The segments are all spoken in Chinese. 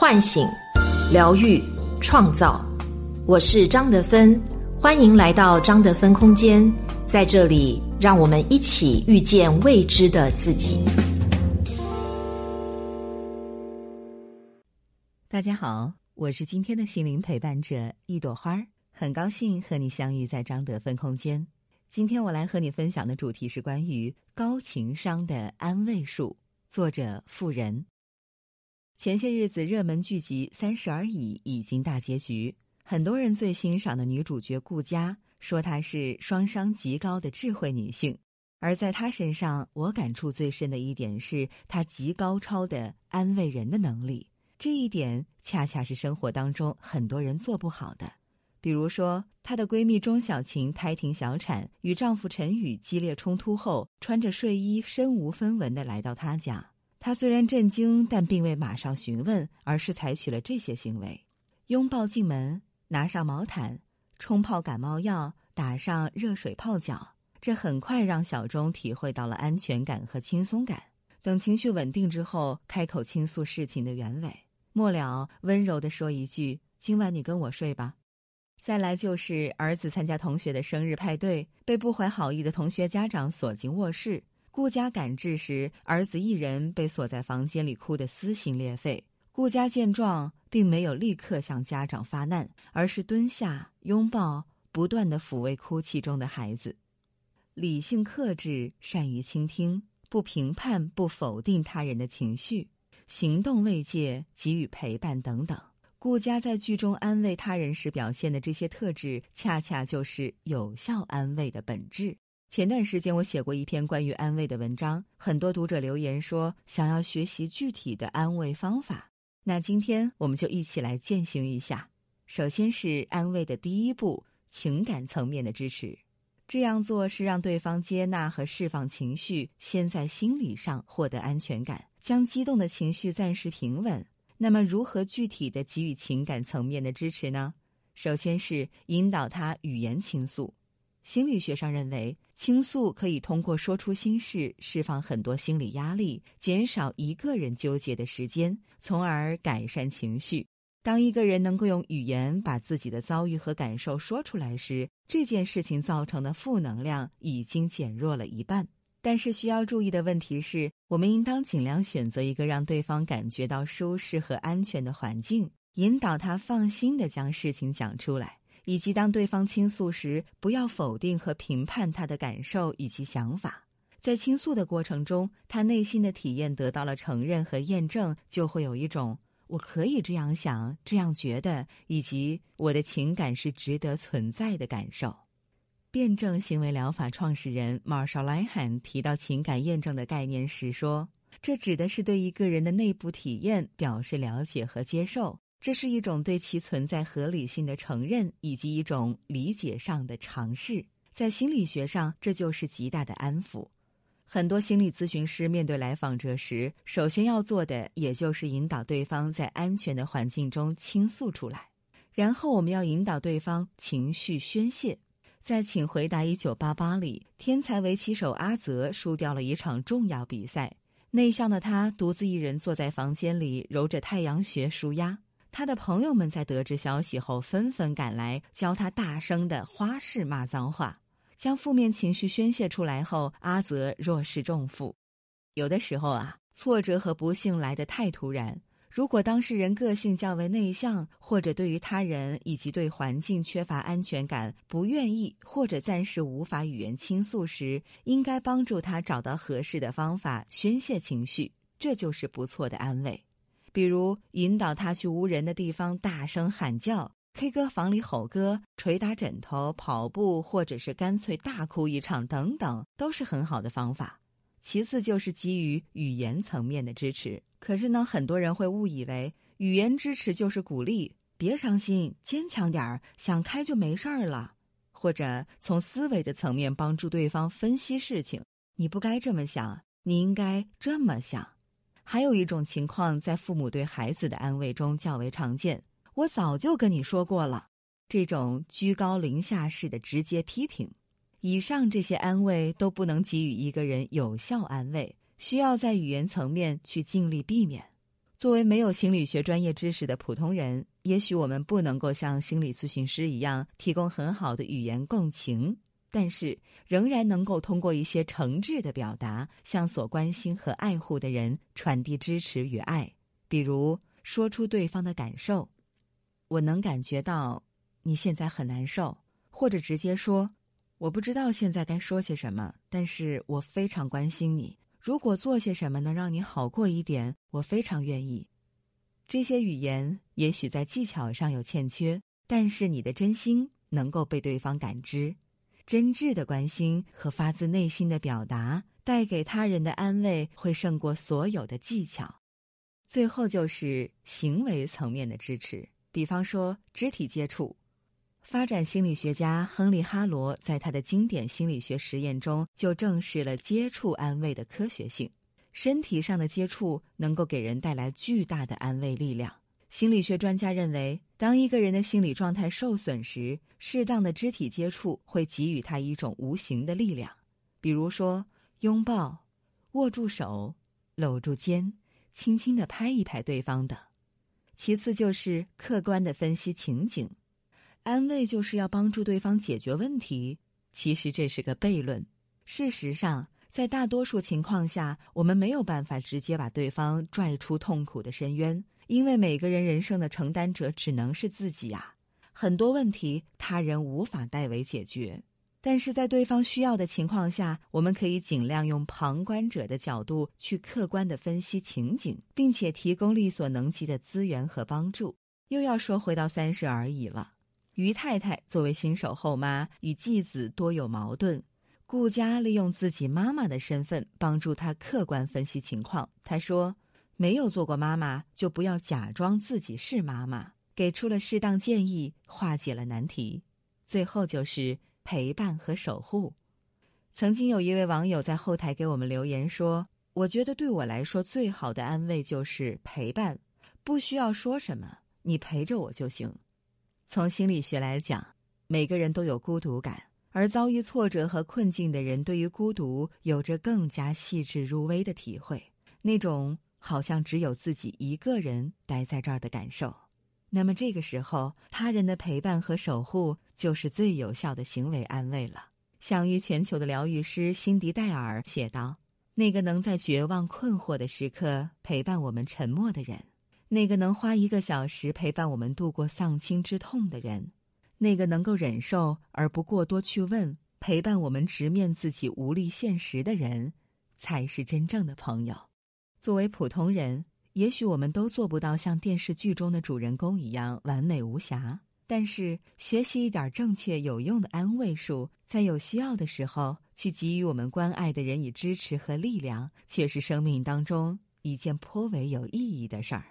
唤醒、疗愈、创造。我是张德芬，欢迎来到张德芬空间，在这里，让我们一起遇见未知的自己。大家好，我是今天的心灵陪伴者一朵花儿，很高兴和你相遇在张德芬空间。今天我来和你分享的主题是关于高情商的安慰术，作者富人。前些日子热门剧集《三十而已》已经大结局，很多人最欣赏的女主角顾佳说她是双商极高的智慧女性，而在她身上，我感触最深的一点是她极高超的安慰人的能力。这一点恰恰是生活当中很多人做不好的。比如说，她的闺蜜钟小琴胎停小产，与丈夫陈宇激烈冲突后，穿着睡衣身无分文的来到她家。他虽然震惊，但并未马上询问，而是采取了这些行为：拥抱进门，拿上毛毯，冲泡感冒药，打上热水泡脚。这很快让小钟体会到了安全感和轻松感。等情绪稳定之后，开口倾诉事情的原委，末了温柔地说一句：“今晚你跟我睡吧。”再来就是儿子参加同学的生日派对，被不怀好意的同学家长锁进卧室。顾家赶至时，儿子一人被锁在房间里，哭得撕心裂肺。顾家见状，并没有立刻向家长发难，而是蹲下拥抱，不断的抚慰哭泣中的孩子。理性克制，善于倾听，不评判、不否定他人的情绪，行动慰藉，给予陪伴等等。顾家在剧中安慰他人时表现的这些特质，恰恰就是有效安慰的本质。前段时间我写过一篇关于安慰的文章，很多读者留言说想要学习具体的安慰方法。那今天我们就一起来践行一下。首先是安慰的第一步，情感层面的支持。这样做是让对方接纳和释放情绪，先在心理上获得安全感，将激动的情绪暂时平稳。那么，如何具体的给予情感层面的支持呢？首先是引导他语言倾诉。心理学上认为，倾诉可以通过说出心事，释放很多心理压力，减少一个人纠结的时间，从而改善情绪。当一个人能够用语言把自己的遭遇和感受说出来时，这件事情造成的负能量已经减弱了一半。但是需要注意的问题是，我们应当尽量选择一个让对方感觉到舒适和安全的环境，引导他放心的将事情讲出来。以及当对方倾诉时，不要否定和评判他的感受以及想法。在倾诉的过程中，他内心的体验得到了承认和验证，就会有一种“我可以这样想、这样觉得”以及“我的情感是值得存在的”感受。辩证行为疗法创始人 Marshall Linehan 提到情感验证的概念时说：“这指的是对一个人的内部体验表示了解和接受。”这是一种对其存在合理性的承认，以及一种理解上的尝试。在心理学上，这就是极大的安抚。很多心理咨询师面对来访者时，首先要做的，也就是引导对方在安全的环境中倾诉出来。然后，我们要引导对方情绪宣泄。在《请回答一九八八》里，天才围棋手阿泽输掉了一场重要比赛，内向的他独自一人坐在房间里揉着太阳穴舒压。他的朋友们在得知消息后纷纷赶来，教他大声的花式骂脏话，将负面情绪宣泄出来后，阿泽若释重负。有的时候啊，挫折和不幸来得太突然，如果当事人个性较为内向，或者对于他人以及对环境缺乏安全感，不愿意或者暂时无法语言倾诉时，应该帮助他找到合适的方法宣泄情绪，这就是不错的安慰。比如引导他去无人的地方大声喊叫，K 歌房里吼歌，捶打枕头，跑步，或者是干脆大哭一场等等，都是很好的方法。其次就是给予语言层面的支持。可是呢，很多人会误以为语言支持就是鼓励，别伤心，坚强点儿，想开就没事儿了，或者从思维的层面帮助对方分析事情。你不该这么想，你应该这么想。还有一种情况，在父母对孩子的安慰中较为常见。我早就跟你说过了，这种居高临下式的直接批评。以上这些安慰都不能给予一个人有效安慰，需要在语言层面去尽力避免。作为没有心理学专业知识的普通人，也许我们不能够像心理咨询师一样提供很好的语言共情，但是仍然能够通过一些诚挚的表达，向所关心和爱护的人传递支持与爱。比如说出对方的感受，我能感觉到你现在很难受，或者直接说，我不知道现在该说些什么，但是我非常关心你。如果做些什么能让你好过一点，我非常愿意。这些语言也许在技巧上有欠缺，但是你的真心能够被对方感知。真挚的关心和发自内心的表达，带给他人的安慰会胜过所有的技巧。最后就是行为层面的支持，比方说肢体接触。发展心理学家亨利·哈罗在他的经典心理学实验中就证实了接触安慰的科学性。身体上的接触能够给人带来巨大的安慰力量。心理学专家认为，当一个人的心理状态受损时，适当的肢体接触会给予他一种无形的力量，比如说拥抱、握住手、搂住肩、轻轻地拍一拍对方等。其次就是客观的分析情景。安慰就是要帮助对方解决问题，其实这是个悖论。事实上，在大多数情况下，我们没有办法直接把对方拽出痛苦的深渊，因为每个人人生的承担者只能是自己呀。很多问题他人无法代为解决，但是在对方需要的情况下，我们可以尽量用旁观者的角度去客观的分析情景，并且提供力所能及的资源和帮助。又要说回到三十而已了。于太太作为新手后妈，与继子多有矛盾。顾家利用自己妈妈的身份帮助她客观分析情况。她说：“没有做过妈妈，就不要假装自己是妈妈。”给出了适当建议，化解了难题。最后就是陪伴和守护。曾经有一位网友在后台给我们留言说：“我觉得对我来说最好的安慰就是陪伴，不需要说什么，你陪着我就行。”从心理学来讲，每个人都有孤独感，而遭遇挫折和困境的人，对于孤独有着更加细致入微的体会，那种好像只有自己一个人待在这儿的感受。那么这个时候，他人的陪伴和守护就是最有效的行为安慰了。享誉全球的疗愈师辛迪戴尔写道：“那个能在绝望困惑的时刻陪伴我们沉默的人。”那个能花一个小时陪伴我们度过丧亲之痛的人，那个能够忍受而不过多去问、陪伴我们直面自己无力现实的人，才是真正的朋友。作为普通人，也许我们都做不到像电视剧中的主人公一样完美无瑕，但是学习一点正确有用的安慰术，在有需要的时候去给予我们关爱的人以支持和力量，却是生命当中一件颇为有意义的事儿。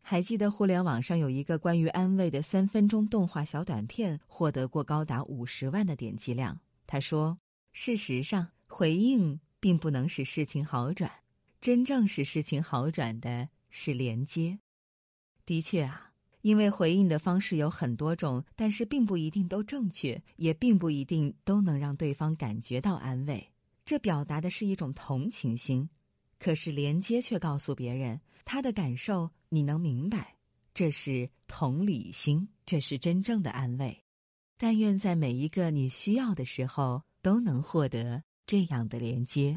还记得互联网上有一个关于安慰的三分钟动画小短片，获得过高达五十万的点击量。他说：“事实上，回应并不能使事情好转，真正使事情好转的是连接。”的确啊，因为回应的方式有很多种，但是并不一定都正确，也并不一定都能让对方感觉到安慰。这表达的是一种同情心，可是连接却告诉别人他的感受。你能明白，这是同理心，这是真正的安慰。但愿在每一个你需要的时候，都能获得这样的连接。